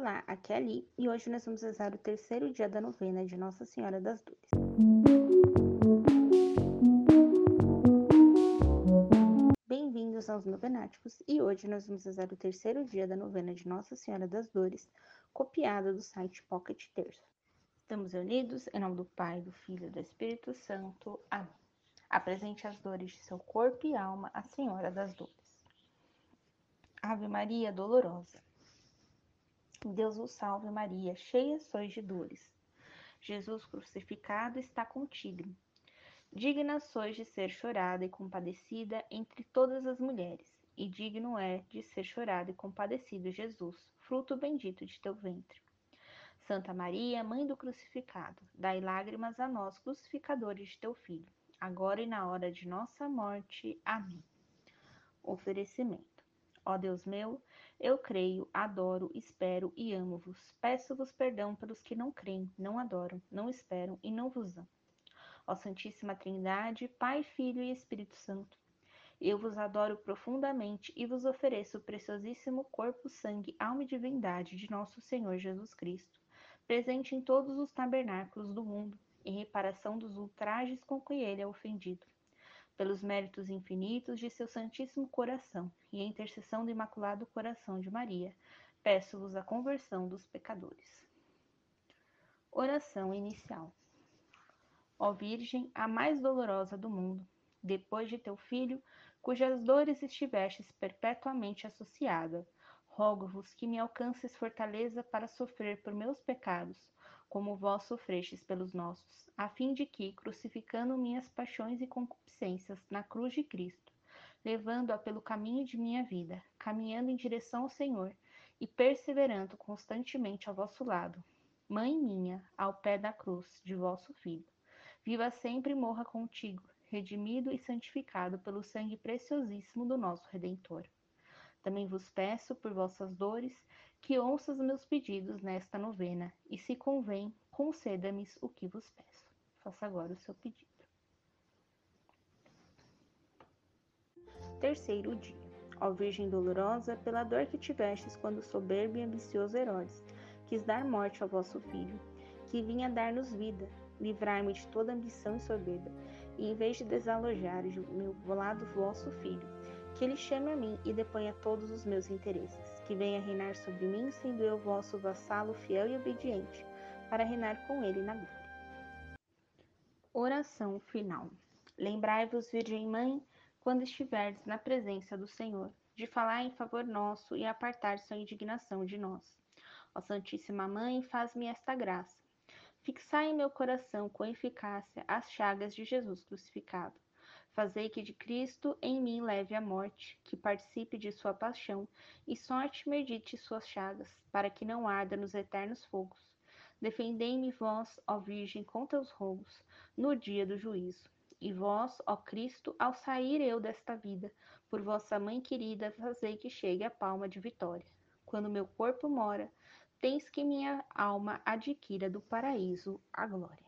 Olá, aqui é a Ali e hoje nós vamos rezar o terceiro dia da novena de Nossa Senhora das Dores. Bem-vindos aos Novenáticos e hoje nós vamos rezar o terceiro dia da novena de Nossa Senhora das Dores, copiada do site Pocket Terço. Estamos unidos em nome do Pai, do Filho e do Espírito Santo. Amém. Apresente as dores de seu corpo e alma à Senhora das Dores. Ave Maria Dolorosa. Deus o salve, Maria, cheia sois de dores. Jesus crucificado está contigo. Digna sois de ser chorada e compadecida entre todas as mulheres, e digno é de ser chorado e compadecido Jesus, fruto bendito de teu ventre. Santa Maria, Mãe do Crucificado, dai lágrimas a nós, crucificadores de teu Filho, agora e na hora de nossa morte. Amém. Oferecimento. Ó Deus meu, eu creio, adoro, espero e amo-vos. Peço-vos perdão pelos que não creem, não adoram, não esperam e não vos amam. Ó Santíssima Trindade, Pai, Filho e Espírito Santo, eu vos adoro profundamente e vos ofereço o preciosíssimo corpo, sangue, alma e divindade de nosso Senhor Jesus Cristo, presente em todos os tabernáculos do mundo, em reparação dos ultrajes com que ele é ofendido pelos méritos infinitos de seu Santíssimo Coração e a intercessão do Imaculado Coração de Maria, peço-vos a conversão dos pecadores. Oração inicial. Ó Virgem, a mais dolorosa do mundo, depois de teu filho, cujas dores estivestes perpetuamente associada, rogo-vos que me alcances fortaleza para sofrer por meus pecados como vós sofrestes pelos nossos, a fim de que, crucificando minhas paixões e concupiscências na cruz de Cristo, levando-a pelo caminho de minha vida, caminhando em direção ao Senhor e perseverando constantemente ao vosso lado, Mãe minha, ao pé da cruz de vosso Filho, viva sempre e morra contigo, redimido e santificado pelo sangue preciosíssimo do nosso Redentor. Também vos peço, por vossas dores, que ouças meus pedidos nesta novena, e se convém, conceda-me o que vos peço. Faça agora o seu pedido. Terceiro dia. Ó Virgem dolorosa, pela dor que tivestes quando soberbo e ambicioso Herodes quis dar morte ao vosso filho, que vinha dar-nos vida, livrai-me de toda ambição e soberba, e em vez de desalojar de meu lado vosso filho, que ele chame a mim e deponha todos os meus interesses, que venha reinar sobre mim, sendo eu vosso vassalo fiel e obediente, para reinar com ele na glória. Oração final. Lembrai-vos, Virgem Mãe, quando estiverdes na presença do Senhor, de falar em favor nosso e apartar sua indignação de nós. Ó Santíssima Mãe, faz-me esta graça. Fixai em meu coração com eficácia as chagas de Jesus crucificado Fazei que de Cristo em mim leve a morte, que participe de sua paixão, e sorte medite suas chagas, para que não arda nos eternos fogos. Defendei-me vós, ó Virgem, contra os roubos, no dia do juízo. E vós, ó Cristo, ao sair eu desta vida, por vossa mãe querida, fazei que chegue a palma de vitória. Quando meu corpo mora, tens que minha alma adquira do paraíso a glória.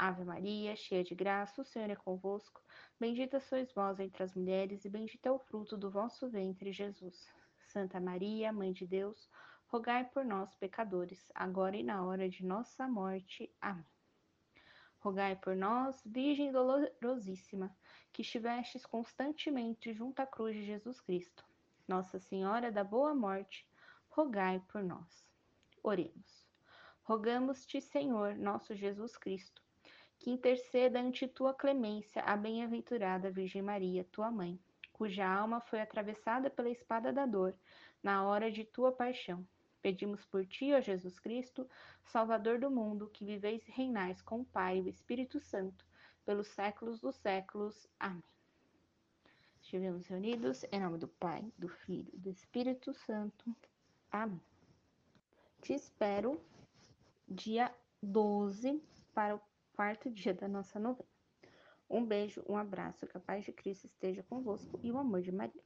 Ave Maria, cheia de graça, o Senhor é convosco. Bendita sois vós entre as mulheres, e bendito é o fruto do vosso ventre, Jesus. Santa Maria, Mãe de Deus, rogai por nós, pecadores, agora e na hora de nossa morte. Amém. Rogai por nós, Virgem dolorosíssima, que estivestes constantemente junto à cruz de Jesus Cristo. Nossa Senhora da Boa Morte, rogai por nós. Oremos. Rogamos-te, Senhor, nosso Jesus Cristo que interceda ante tua clemência a bem-aventurada Virgem Maria, tua mãe, cuja alma foi atravessada pela espada da dor na hora de tua paixão. Pedimos por ti, ó Jesus Cristo, Salvador do mundo, que viveis e reinais com o Pai e o Espírito Santo, pelos séculos dos séculos. Amém. Estivemos reunidos em nome do Pai, do Filho e do Espírito Santo. Amém. Te espero dia 12 para o quarto dia da nossa novena. Um beijo, um abraço, que a paz de Cristo esteja convosco e o amor de Maria.